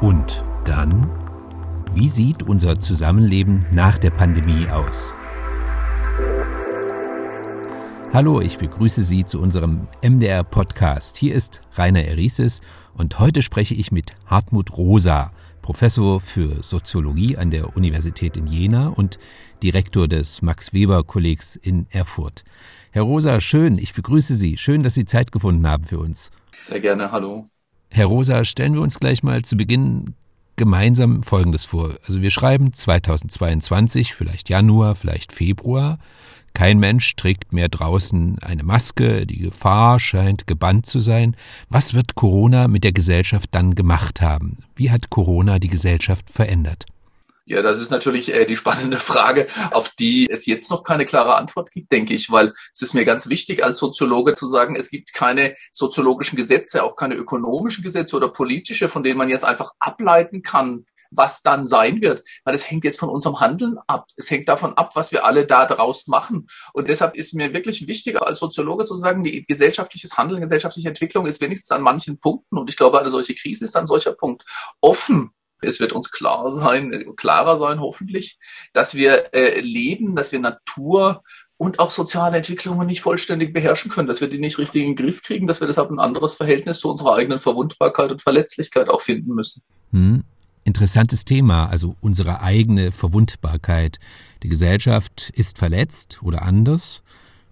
Und dann? Wie sieht unser Zusammenleben nach der Pandemie aus? Hallo, ich begrüße Sie zu unserem MDR-Podcast. Hier ist Rainer Erises und heute spreche ich mit Hartmut Rosa, Professor für Soziologie an der Universität in Jena und Direktor des Max-Weber-Kollegs in Erfurt. Herr Rosa, schön, ich begrüße Sie. Schön, dass Sie Zeit gefunden haben für uns. Sehr gerne, hallo. Herr Rosa, stellen wir uns gleich mal zu Beginn gemeinsam Folgendes vor. Also wir schreiben 2022, vielleicht Januar, vielleicht Februar. Kein Mensch trägt mehr draußen eine Maske, die Gefahr scheint gebannt zu sein. Was wird Corona mit der Gesellschaft dann gemacht haben? Wie hat Corona die Gesellschaft verändert? Ja, das ist natürlich äh, die spannende Frage, auf die es jetzt noch keine klare Antwort gibt, denke ich, weil es ist mir ganz wichtig als Soziologe zu sagen, es gibt keine soziologischen Gesetze, auch keine ökonomischen Gesetze oder politische, von denen man jetzt einfach ableiten kann, was dann sein wird, weil es hängt jetzt von unserem Handeln ab. Es hängt davon ab, was wir alle da draus machen. Und deshalb ist mir wirklich wichtig, als Soziologe zu sagen, die gesellschaftliches Handeln, gesellschaftliche Entwicklung ist wenigstens an manchen Punkten, und ich glaube, eine solche Krise ist ein solcher Punkt, offen es wird uns klar sein, klarer sein hoffentlich, dass wir äh, leben, dass wir Natur und auch soziale Entwicklungen nicht vollständig beherrschen können, dass wir die nicht richtig in den Griff kriegen, dass wir deshalb ein anderes Verhältnis zu unserer eigenen Verwundbarkeit und Verletzlichkeit auch finden müssen. Hm. Interessantes Thema, also unsere eigene Verwundbarkeit. Die Gesellschaft ist verletzt oder anders.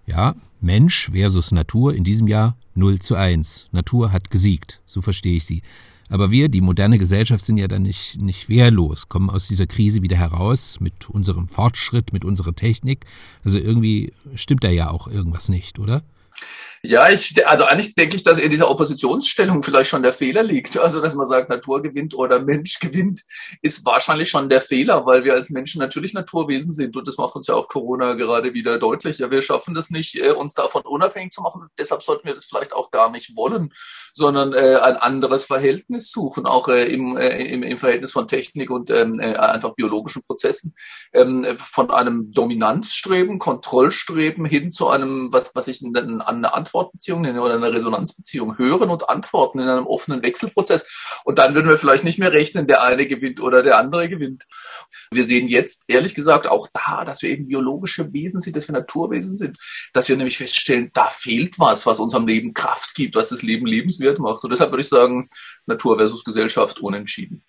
Ja, Mensch versus Natur in diesem Jahr 0 zu 1. Natur hat gesiegt, so verstehe ich sie. Aber wir, die moderne Gesellschaft, sind ja dann nicht, nicht wehrlos, kommen aus dieser Krise wieder heraus mit unserem Fortschritt, mit unserer Technik. Also irgendwie stimmt da ja auch irgendwas nicht, oder? Ja, ich, also eigentlich denke ich, dass in dieser Oppositionsstellung vielleicht schon der Fehler liegt. Also, dass man sagt, Natur gewinnt oder Mensch gewinnt, ist wahrscheinlich schon der Fehler, weil wir als Menschen natürlich Naturwesen sind. Und das macht uns ja auch Corona gerade wieder deutlich. Ja, wir schaffen das nicht, äh, uns davon unabhängig zu machen. Deshalb sollten wir das vielleicht auch gar nicht wollen, sondern äh, ein anderes Verhältnis suchen, auch äh, im, äh, im, im Verhältnis von Technik und ähm, äh, einfach biologischen Prozessen. Ähm, von einem Dominanzstreben, Kontrollstreben hin zu einem, was, was ich eine, eine Antwortbeziehung oder eine Resonanzbeziehung. Hören und antworten in einem offenen Wechselprozess. Und dann würden wir vielleicht nicht mehr rechnen, der eine gewinnt oder der andere gewinnt. Wir sehen jetzt, ehrlich gesagt, auch da, dass wir eben biologische Wesen sind, dass wir Naturwesen sind, dass wir nämlich feststellen, da fehlt was, was unserem Leben Kraft gibt, was das Leben lebenswert macht. Und deshalb würde ich sagen, Natur versus Gesellschaft unentschieden.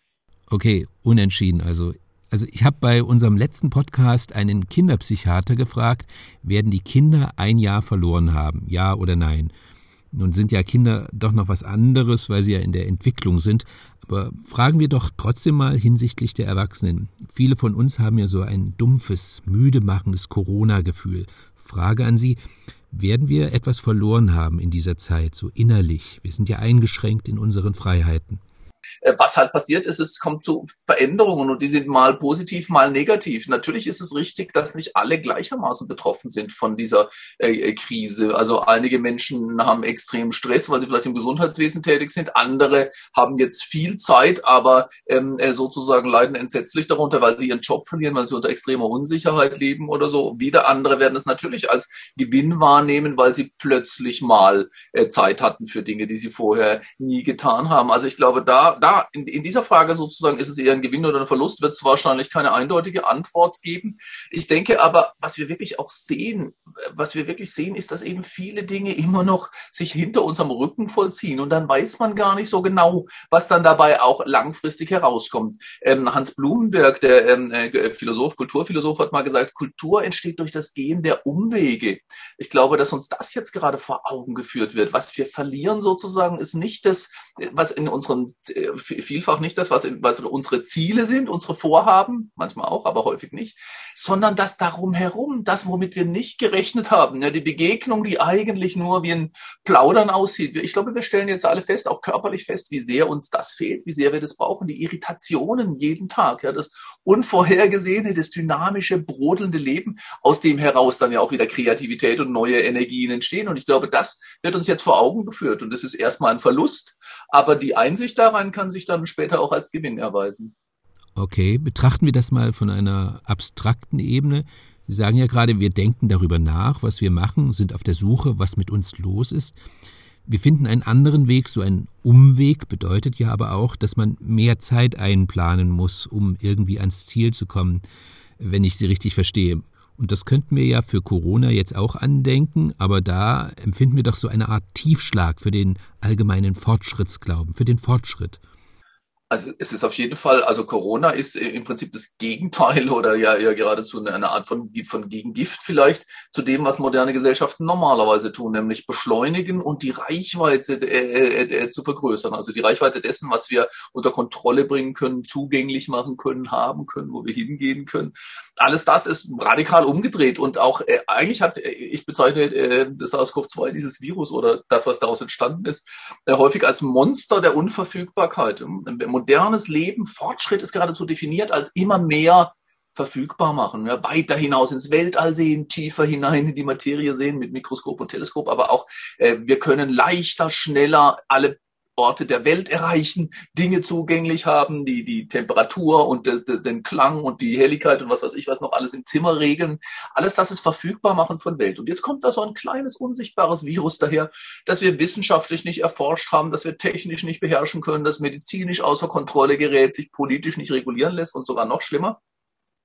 Okay, unentschieden. Also also ich habe bei unserem letzten Podcast einen Kinderpsychiater gefragt, werden die Kinder ein Jahr verloren haben, ja oder nein? Nun sind ja Kinder doch noch was anderes, weil sie ja in der Entwicklung sind. Aber fragen wir doch trotzdem mal hinsichtlich der Erwachsenen. Viele von uns haben ja so ein dumpfes, müde machendes Corona-Gefühl. Frage an Sie, werden wir etwas verloren haben in dieser Zeit, so innerlich? Wir sind ja eingeschränkt in unseren Freiheiten. Äh, was halt passiert ist, es kommt zu Veränderungen und die sind mal positiv, mal negativ. Natürlich ist es richtig, dass nicht alle gleichermaßen betroffen sind von dieser äh, äh, Krise. Also einige Menschen haben extrem Stress, weil sie vielleicht im Gesundheitswesen tätig sind. Andere haben jetzt viel Zeit, aber ähm, äh, sozusagen leiden entsetzlich darunter, weil sie ihren Job verlieren, weil sie unter extremer Unsicherheit leben oder so. Wieder andere werden es natürlich als Gewinn wahrnehmen, weil sie plötzlich mal Zeit hatten für Dinge, die sie vorher nie getan haben. Also ich glaube, da da, in, in dieser Frage sozusagen, ist es eher ein Gewinn oder ein Verlust, wird es wahrscheinlich keine eindeutige Antwort geben. Ich denke aber, was wir wirklich auch sehen, was wir wirklich sehen, ist, dass eben viele Dinge immer noch sich hinter unserem Rücken vollziehen und dann weiß man gar nicht so genau, was dann dabei auch langfristig herauskommt. Ähm, Hans Blumenberg, der ähm, äh, Philosoph, Kulturphilosoph, hat mal gesagt, Kultur entsteht durch das Gehen der Umwege. Ich glaube, dass uns das jetzt gerade vor Augen geführt wird. Was wir verlieren sozusagen, ist nicht das, was in unseren vielfach nicht das, was, was unsere Ziele sind, unsere Vorhaben, manchmal auch, aber häufig nicht, sondern das darum herum, das, womit wir nicht gerechnet haben, ja, die Begegnung, die eigentlich nur wie ein Plaudern aussieht. Ich glaube, wir stellen jetzt alle fest, auch körperlich fest, wie sehr uns das fehlt, wie sehr wir das brauchen, die Irritationen jeden Tag, ja, das unvorhergesehene, das dynamische, brodelnde Leben, aus dem heraus dann ja auch wieder Kreativität und neue Energien entstehen. Und ich glaube, das wird uns jetzt vor Augen geführt. Und das ist erstmal ein Verlust, aber die Einsicht daran kann sich dann später auch als Gewinn erweisen. Okay, betrachten wir das mal von einer abstrakten Ebene. Sie sagen ja gerade, wir denken darüber nach, was wir machen, sind auf der Suche, was mit uns los ist. Wir finden einen anderen Weg, so ein Umweg bedeutet ja aber auch, dass man mehr Zeit einplanen muss, um irgendwie ans Ziel zu kommen, wenn ich Sie richtig verstehe. Und das könnten wir ja für Corona jetzt auch andenken, aber da empfinden wir doch so eine Art Tiefschlag für den allgemeinen Fortschrittsglauben, für den Fortschritt. Also es ist auf jeden Fall, also Corona ist im Prinzip das Gegenteil oder ja, ja geradezu eine Art von, von Gegengift vielleicht zu dem, was moderne Gesellschaften normalerweise tun, nämlich beschleunigen und die Reichweite äh, äh, äh, zu vergrößern. Also die Reichweite dessen, was wir unter Kontrolle bringen können, zugänglich machen können, haben können, wo wir hingehen können. Alles das ist radikal umgedreht und auch äh, eigentlich hat, äh, ich bezeichne äh, das SARS-CoV-2, dieses Virus oder das, was daraus entstanden ist, äh, häufig als Monster der Unverfügbarkeit modernes Leben, Fortschritt ist geradezu definiert als immer mehr verfügbar machen, ja, weiter hinaus ins Weltall sehen, tiefer hinein in die Materie sehen mit Mikroskop und Teleskop, aber auch äh, wir können leichter, schneller alle Orte der Welt erreichen, Dinge zugänglich haben, die die Temperatur und de, de, den Klang und die Helligkeit und was weiß ich was noch alles im Zimmer regeln. Alles das ist verfügbar machen von Welt. Und jetzt kommt da so ein kleines unsichtbares Virus daher, das wir wissenschaftlich nicht erforscht haben, das wir technisch nicht beherrschen können, das medizinisch außer Kontrolle gerät, sich politisch nicht regulieren lässt und sogar noch schlimmer.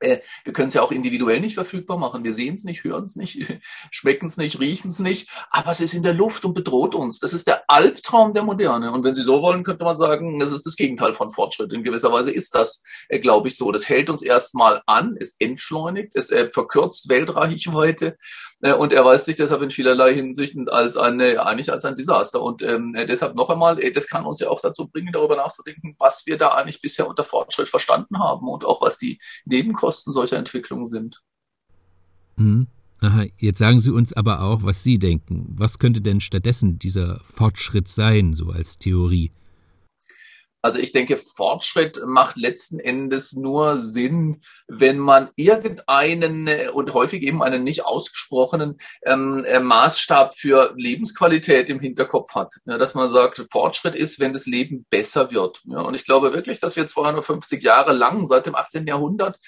Äh, wir können es ja auch individuell nicht verfügbar machen. Wir sehen es nicht, hören es nicht, schmecken es nicht, riechen es nicht, aber es ist in der Luft und bedroht uns. Das ist der Albtraum der Moderne. Und wenn Sie so wollen, könnte man sagen, das ist das Gegenteil von Fortschritt. In gewisser Weise ist das, äh, glaube ich, so. Das hält uns erstmal an, es entschleunigt, es äh, verkürzt Weltreichweite äh, und erweist sich deshalb in vielerlei Hinsichten als eine, eigentlich als ein Desaster. Und ähm, äh, deshalb noch einmal, äh, das kann uns ja auch dazu bringen, darüber nachzudenken, was wir da eigentlich bisher unter Fortschritt verstanden haben und auch was die Nebenkosten solcher Entwicklungen sind. Mhm. Aha, jetzt sagen Sie uns aber auch, was Sie denken. Was könnte denn stattdessen dieser Fortschritt sein, so als Theorie? Also ich denke, Fortschritt macht letzten Endes nur Sinn, wenn man irgendeinen äh, und häufig eben einen nicht ausgesprochenen ähm, äh, Maßstab für Lebensqualität im Hinterkopf hat. Ja, dass man sagt, Fortschritt ist, wenn das Leben besser wird. Ja, und ich glaube wirklich, dass wir 250 Jahre lang seit dem 18. Jahrhundert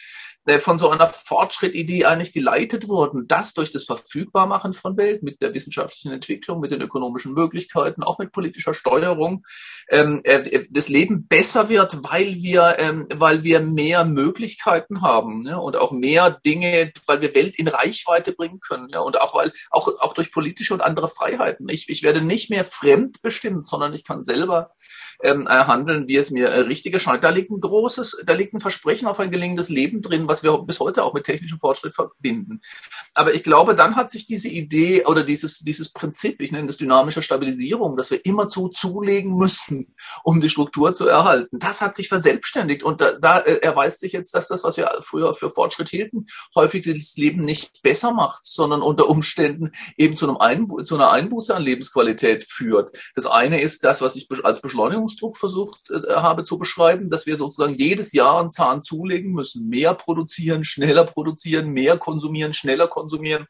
von so einer Fortschrittidee eigentlich geleitet wurden, das durch das Verfügbarmachen von Welt mit der wissenschaftlichen Entwicklung, mit den ökonomischen Möglichkeiten, auch mit politischer Steuerung, ähm, äh, das Leben besser wird, weil wir, ähm, weil wir mehr Möglichkeiten haben ne? und auch mehr Dinge, weil wir Welt in Reichweite bringen können ja? und auch weil auch auch durch politische und andere Freiheiten. Ich, ich werde nicht mehr fremdbestimmt, sondern ich kann selber ähm, äh, handeln, wie es mir äh, richtig erscheint. Da liegt ein großes, da liegt ein Versprechen auf ein gelingendes Leben drin, was wir bis heute auch mit technischem Fortschritt verbinden. Aber ich glaube, dann hat sich diese Idee oder dieses, dieses Prinzip, ich nenne das dynamische Stabilisierung, dass wir immerzu zulegen müssen, um die Struktur zu erhalten, das hat sich verselbstständigt. Und da, da äh, erweist sich jetzt, dass das, was wir früher für Fortschritt hielten, häufig das Leben nicht besser macht, sondern unter Umständen eben zu, einem Einbu zu einer Einbuße an Lebensqualität führt. Das eine ist das, was ich als Beschleunigung Leistungsdruck versucht äh, habe zu beschreiben, dass wir sozusagen jedes Jahr einen Zahn zulegen müssen, mehr produzieren, schneller produzieren, mehr konsumieren, schneller konsumieren.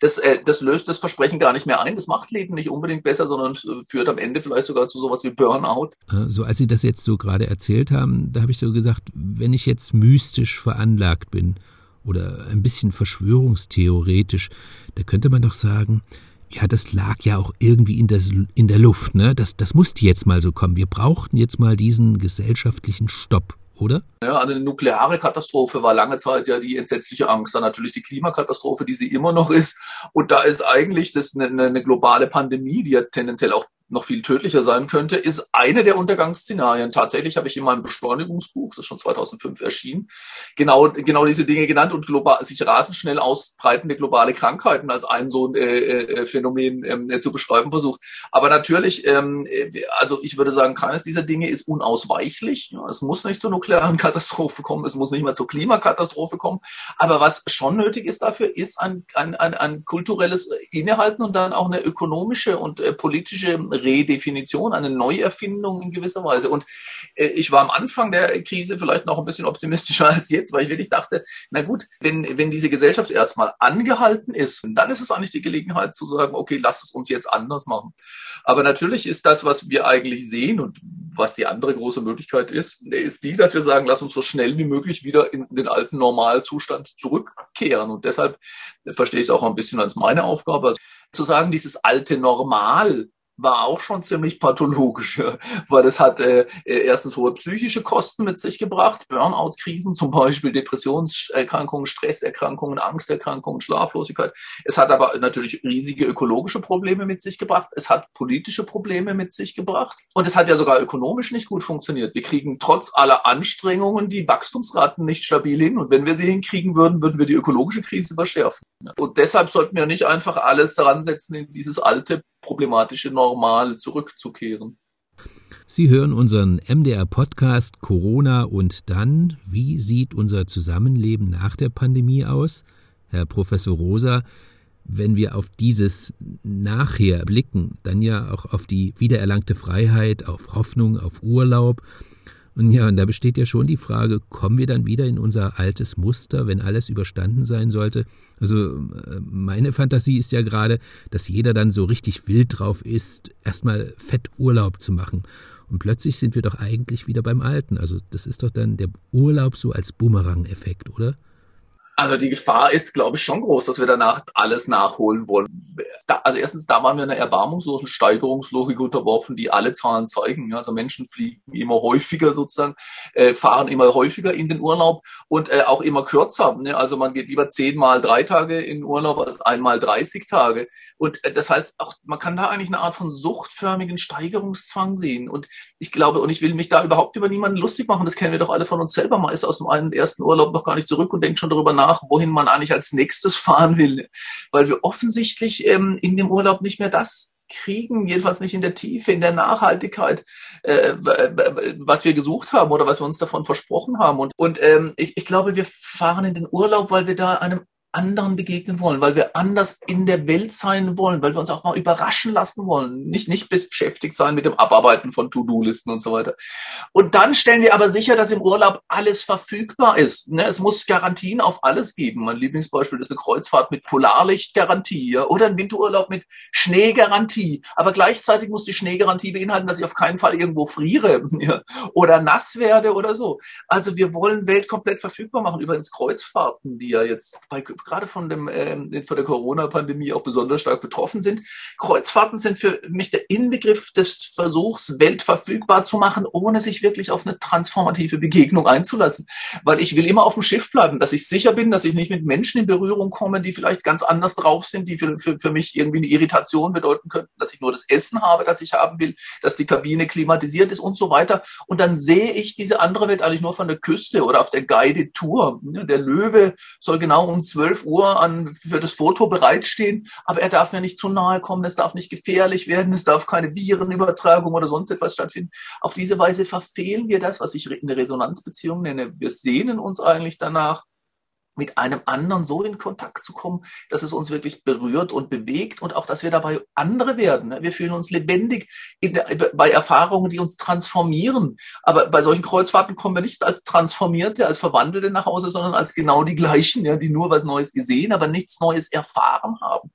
Das, äh, das löst das Versprechen gar nicht mehr ein. Das macht Leben nicht unbedingt besser, sondern führt am Ende vielleicht sogar zu sowas wie Burnout. Äh, so als Sie das jetzt so gerade erzählt haben, da habe ich so gesagt, wenn ich jetzt mystisch veranlagt bin oder ein bisschen verschwörungstheoretisch, da könnte man doch sagen, ja, das lag ja auch irgendwie in der, in der Luft, ne? Das, das musste jetzt mal so kommen. Wir brauchten jetzt mal diesen gesellschaftlichen Stopp, oder? Ja, eine nukleare Katastrophe war lange Zeit ja die entsetzliche Angst. Dann natürlich die Klimakatastrophe, die sie immer noch ist. Und da ist eigentlich das eine, eine globale Pandemie, die ja tendenziell auch noch viel tödlicher sein könnte, ist eine der Untergangsszenarien. Tatsächlich habe ich in meinem Beschleunigungsbuch, das schon 2005 erschien, genau, genau diese Dinge genannt und global, sich rasend schnell ausbreitende globale Krankheiten als ein so ein äh, äh, Phänomen ähm, zu beschreiben versucht. Aber natürlich, ähm, also ich würde sagen, keines dieser Dinge ist unausweichlich. Es muss nicht zur nuklearen Katastrophe kommen, es muss nicht mal zur Klimakatastrophe kommen. Aber was schon nötig ist dafür, ist ein, ein, ein, ein kulturelles Innehalten und dann auch eine ökonomische und äh, politische Redefinition, eine Neuerfindung in gewisser Weise. Und äh, ich war am Anfang der Krise vielleicht noch ein bisschen optimistischer als jetzt, weil ich wirklich dachte, na gut, wenn, wenn diese Gesellschaft erstmal angehalten ist, dann ist es eigentlich die Gelegenheit zu sagen, okay, lass es uns jetzt anders machen. Aber natürlich ist das, was wir eigentlich sehen und was die andere große Möglichkeit ist, ist die, dass wir sagen, lass uns so schnell wie möglich wieder in den alten Normalzustand zurückkehren. Und deshalb verstehe ich es auch ein bisschen als meine Aufgabe, zu sagen, dieses alte Normal war auch schon ziemlich pathologisch, weil das hat äh, erstens hohe psychische Kosten mit sich gebracht, Burnout-Krisen zum Beispiel, Depressionserkrankungen, Stresserkrankungen, Angsterkrankungen, Schlaflosigkeit. Es hat aber natürlich riesige ökologische Probleme mit sich gebracht. Es hat politische Probleme mit sich gebracht und es hat ja sogar ökonomisch nicht gut funktioniert. Wir kriegen trotz aller Anstrengungen die Wachstumsraten nicht stabil hin und wenn wir sie hinkriegen würden, würden wir die ökologische Krise verschärfen. Und deshalb sollten wir nicht einfach alles daran setzen, in dieses alte problematische Normal zurückzukehren. Sie hören unseren MDR-Podcast Corona und dann. Wie sieht unser Zusammenleben nach der Pandemie aus? Herr Professor Rosa, wenn wir auf dieses Nachher blicken, dann ja auch auf die wiedererlangte Freiheit, auf Hoffnung, auf Urlaub, und ja, und da besteht ja schon die Frage, kommen wir dann wieder in unser altes Muster, wenn alles überstanden sein sollte? Also äh, meine Fantasie ist ja gerade, dass jeder dann so richtig wild drauf ist, erstmal fett Urlaub zu machen. Und plötzlich sind wir doch eigentlich wieder beim Alten. Also das ist doch dann der Urlaub so als Bumerang-Effekt, oder? Also die Gefahr ist, glaube ich, schon groß, dass wir danach alles nachholen wollen. Da, also erstens, da waren wir einer erbarmungslosen Steigerungslogik unterworfen, die alle Zahlen zeigen. Also Menschen fliegen immer häufiger sozusagen, äh, fahren immer häufiger in den Urlaub und äh, auch immer kürzer. Ne? Also man geht lieber zehnmal drei Tage in Urlaub als einmal 30 Tage. Und äh, das heißt, auch man kann da eigentlich eine Art von suchtförmigen Steigerungszwang sehen. Und ich glaube, und ich will mich da überhaupt über niemanden lustig machen, das kennen wir doch alle von uns selber. Man ist aus dem einen ersten Urlaub noch gar nicht zurück und denkt schon darüber nach, nach, wohin man eigentlich als nächstes fahren will, weil wir offensichtlich ähm, in dem Urlaub nicht mehr das kriegen, jedenfalls nicht in der Tiefe, in der Nachhaltigkeit, äh, was wir gesucht haben oder was wir uns davon versprochen haben. Und, und ähm, ich, ich glaube, wir fahren in den Urlaub, weil wir da einem anderen begegnen wollen, weil wir anders in der Welt sein wollen, weil wir uns auch mal überraschen lassen wollen, nicht, nicht beschäftigt sein mit dem Abarbeiten von To-Do-Listen und so weiter. Und dann stellen wir aber sicher, dass im Urlaub alles verfügbar ist. Ne? Es muss Garantien auf alles geben. Mein Lieblingsbeispiel ist eine Kreuzfahrt mit Polarlichtgarantie oder ein Winterurlaub mit Schneegarantie. Aber gleichzeitig muss die Schneegarantie beinhalten, dass ich auf keinen Fall irgendwo friere oder nass werde oder so. Also wir wollen Welt komplett verfügbar machen. Übrigens Kreuzfahrten, die ja jetzt bei gerade von dem äh, von der Corona-Pandemie auch besonders stark betroffen sind. Kreuzfahrten sind für mich der Inbegriff des Versuchs, Welt verfügbar zu machen, ohne sich wirklich auf eine transformative Begegnung einzulassen. Weil ich will immer auf dem Schiff bleiben, dass ich sicher bin, dass ich nicht mit Menschen in Berührung komme, die vielleicht ganz anders drauf sind, die für, für, für mich irgendwie eine Irritation bedeuten könnten, dass ich nur das Essen habe, das ich haben will, dass die Kabine klimatisiert ist und so weiter. Und dann sehe ich diese andere Welt eigentlich nur von der Küste oder auf der Guided Tour. Der Löwe soll genau um zwölf 12 Uhr an, für das Foto bereitstehen, aber er darf mir nicht zu nahe kommen, es darf nicht gefährlich werden, es darf keine Virenübertragung oder sonst etwas stattfinden. Auf diese Weise verfehlen wir das, was ich eine Resonanzbeziehung nenne. Wir sehnen uns eigentlich danach, mit einem anderen so in Kontakt zu kommen, dass es uns wirklich berührt und bewegt und auch, dass wir dabei andere werden. Ne? Wir fühlen uns lebendig der, bei Erfahrungen, die uns transformieren. Aber bei solchen Kreuzfahrten kommen wir nicht als Transformierte, als Verwandelte nach Hause, sondern als genau die gleichen, ja, die nur was Neues gesehen, aber nichts Neues erfahren haben.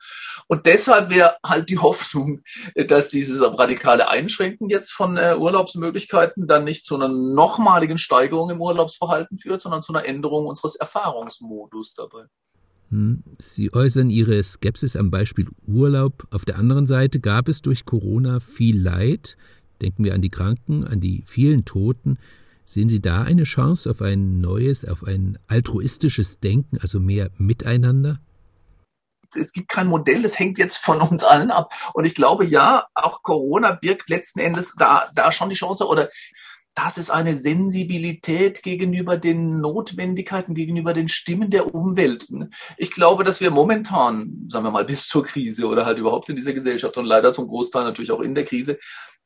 Und deshalb wäre halt die Hoffnung, dass dieses radikale Einschränken jetzt von äh, Urlaubsmöglichkeiten dann nicht zu einer nochmaligen Steigerung im Urlaubsverhalten führt, sondern zu einer Änderung unseres Erfahrungsmodells. Modus dabei. Hm. Sie äußern Ihre Skepsis am Beispiel Urlaub. Auf der anderen Seite gab es durch Corona viel Leid. Denken wir an die Kranken, an die vielen Toten. Sehen Sie da eine Chance auf ein neues, auf ein altruistisches Denken, also mehr Miteinander? es gibt kein Modell, das hängt jetzt von uns allen ab. Und ich glaube, ja, auch Corona birgt letzten Endes da, da schon die Chance oder das ist eine Sensibilität gegenüber den Notwendigkeiten, gegenüber den Stimmen der Umwelt. Ich glaube, dass wir momentan, sagen wir mal, bis zur Krise oder halt überhaupt in dieser Gesellschaft und leider zum Großteil natürlich auch in der Krise,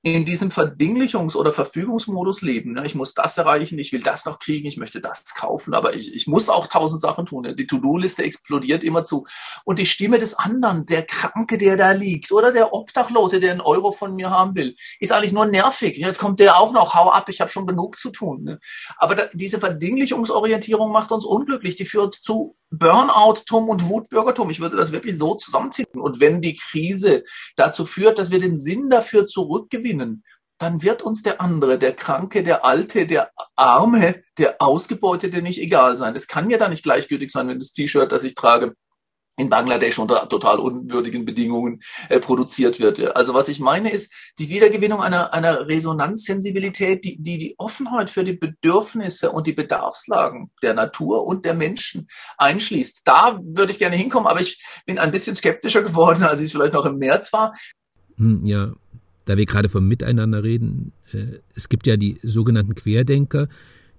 in diesem Verdinglichungs- oder Verfügungsmodus leben. Ich muss das erreichen, ich will das noch kriegen, ich möchte das kaufen, aber ich, ich muss auch tausend Sachen tun. Die To-Do-Liste explodiert immer zu. Und die Stimme des anderen, der Kranke, der da liegt, oder der Obdachlose, der einen Euro von mir haben will, ist eigentlich nur nervig. Jetzt kommt der auch noch, hau ab, ich habe schon genug zu tun. Aber diese Verdinglichungsorientierung macht uns unglücklich. Die führt zu Burnout-Tum und Wutbürgertum. Ich würde das wirklich so zusammenziehen. Und wenn die Krise dazu führt, dass wir den Sinn dafür zurückgewinnen, dann wird uns der andere, der Kranke, der Alte, der Arme, der Ausgebeutete nicht egal sein. Es kann ja da nicht gleichgültig sein, wenn das T-Shirt, das ich trage, in Bangladesch unter total unwürdigen Bedingungen äh, produziert wird. Also was ich meine ist die Wiedergewinnung einer, einer Resonanzsensibilität, die, die die Offenheit für die Bedürfnisse und die Bedarfslagen der Natur und der Menschen einschließt. Da würde ich gerne hinkommen, aber ich bin ein bisschen skeptischer geworden, als ich es vielleicht noch im März war. Hm, ja, da wir gerade vom Miteinander reden, äh, es gibt ja die sogenannten Querdenker,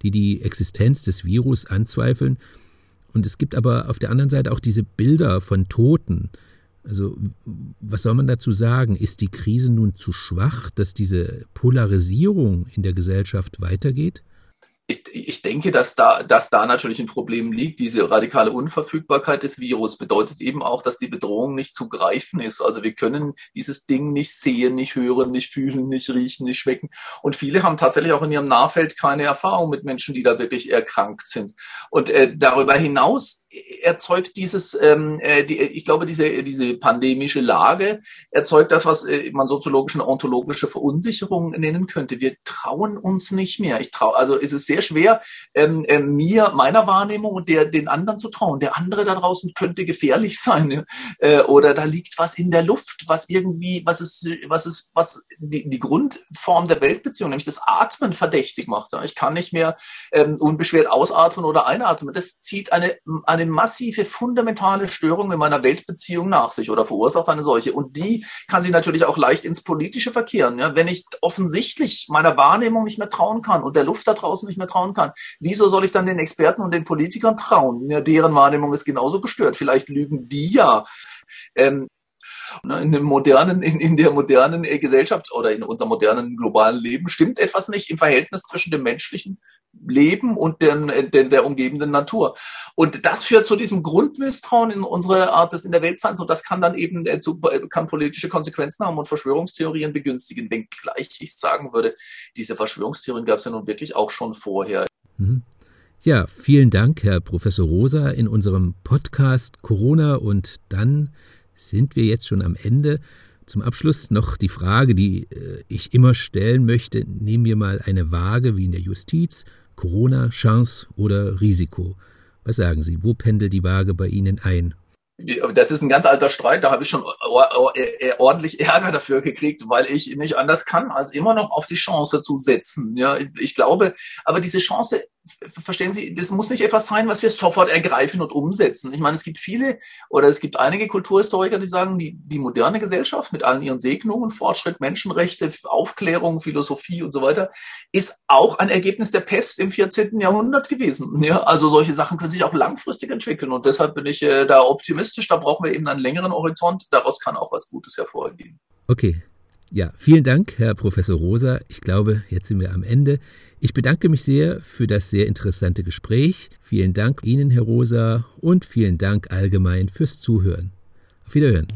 die die Existenz des Virus anzweifeln. Und es gibt aber auf der anderen Seite auch diese Bilder von Toten. Also was soll man dazu sagen? Ist die Krise nun zu schwach, dass diese Polarisierung in der Gesellschaft weitergeht? Ich, ich denke, dass da, dass da natürlich ein Problem liegt. Diese radikale Unverfügbarkeit des Virus bedeutet eben auch, dass die Bedrohung nicht zu greifen ist. Also wir können dieses Ding nicht sehen, nicht hören, nicht fühlen, nicht riechen, nicht schmecken. Und viele haben tatsächlich auch in ihrem Nahfeld keine Erfahrung mit Menschen, die da wirklich erkrankt sind. Und äh, darüber hinaus erzeugt dieses, ähm, äh, die, ich glaube, diese, diese pandemische Lage erzeugt das, was äh, man soziologische und ontologische Verunsicherung nennen könnte. Wir trauen uns nicht mehr. Ich traue, also ist es sehr schwer, ähm, äh, mir, meiner Wahrnehmung und der, den anderen zu trauen. Der andere da draußen könnte gefährlich sein. Äh, oder da liegt was in der Luft, was irgendwie, was ist, was ist, was die, die Grundform der Weltbeziehung, nämlich das Atmen verdächtig macht. Ich kann nicht mehr ähm, unbeschwert ausatmen oder einatmen. Das zieht eine, eine massive fundamentale Störung in meiner Weltbeziehung nach sich oder verursacht eine solche. Und die kann sich natürlich auch leicht ins Politische verkehren. Ja? Wenn ich offensichtlich meiner Wahrnehmung nicht mehr trauen kann und der Luft da draußen nicht mehr trauen kann, wieso soll ich dann den Experten und den Politikern trauen? Ja, deren Wahrnehmung ist genauso gestört. Vielleicht lügen die ja. Ähm, Ne, in, dem modernen, in, in der modernen äh, Gesellschaft oder in unserem modernen globalen Leben stimmt etwas nicht im Verhältnis zwischen dem menschlichen Leben und den, äh, den, der umgebenden Natur. Und das führt zu diesem Grundmisstrauen in unsere Art des in der Weltseins und das kann dann eben äh, zu, kann politische Konsequenzen haben und Verschwörungstheorien begünstigen, wenngleich ich sagen würde, diese Verschwörungstheorien gab es ja nun wirklich auch schon vorher. Mhm. Ja, vielen Dank, Herr Professor Rosa, in unserem Podcast Corona und dann sind wir jetzt schon am Ende. Zum Abschluss noch die Frage, die äh, ich immer stellen möchte. Nehmen wir mal eine Waage wie in der Justiz. Corona, Chance oder Risiko. Was sagen Sie, wo pendelt die Waage bei Ihnen ein? das ist ein ganz alter Streit, da habe ich schon ordentlich Ärger dafür gekriegt, weil ich nicht anders kann, als immer noch auf die Chance zu setzen. Ja, ich glaube, aber diese Chance verstehen Sie, das muss nicht etwas sein, was wir sofort ergreifen und umsetzen. Ich meine, es gibt viele oder es gibt einige Kulturhistoriker, die sagen, die, die moderne Gesellschaft mit allen ihren Segnungen, Fortschritt, Menschenrechte, Aufklärung, Philosophie und so weiter, ist auch ein Ergebnis der Pest im 14. Jahrhundert gewesen. Ja, also solche Sachen können sich auch langfristig entwickeln und deshalb bin ich äh, da optimistisch. Da brauchen wir eben einen längeren Horizont. Daraus kann auch was Gutes hervorgehen. Okay. Ja, vielen Dank, Herr Professor Rosa. Ich glaube, jetzt sind wir am Ende. Ich bedanke mich sehr für das sehr interessante Gespräch. Vielen Dank Ihnen, Herr Rosa, und vielen Dank allgemein fürs Zuhören. Auf Wiederhören.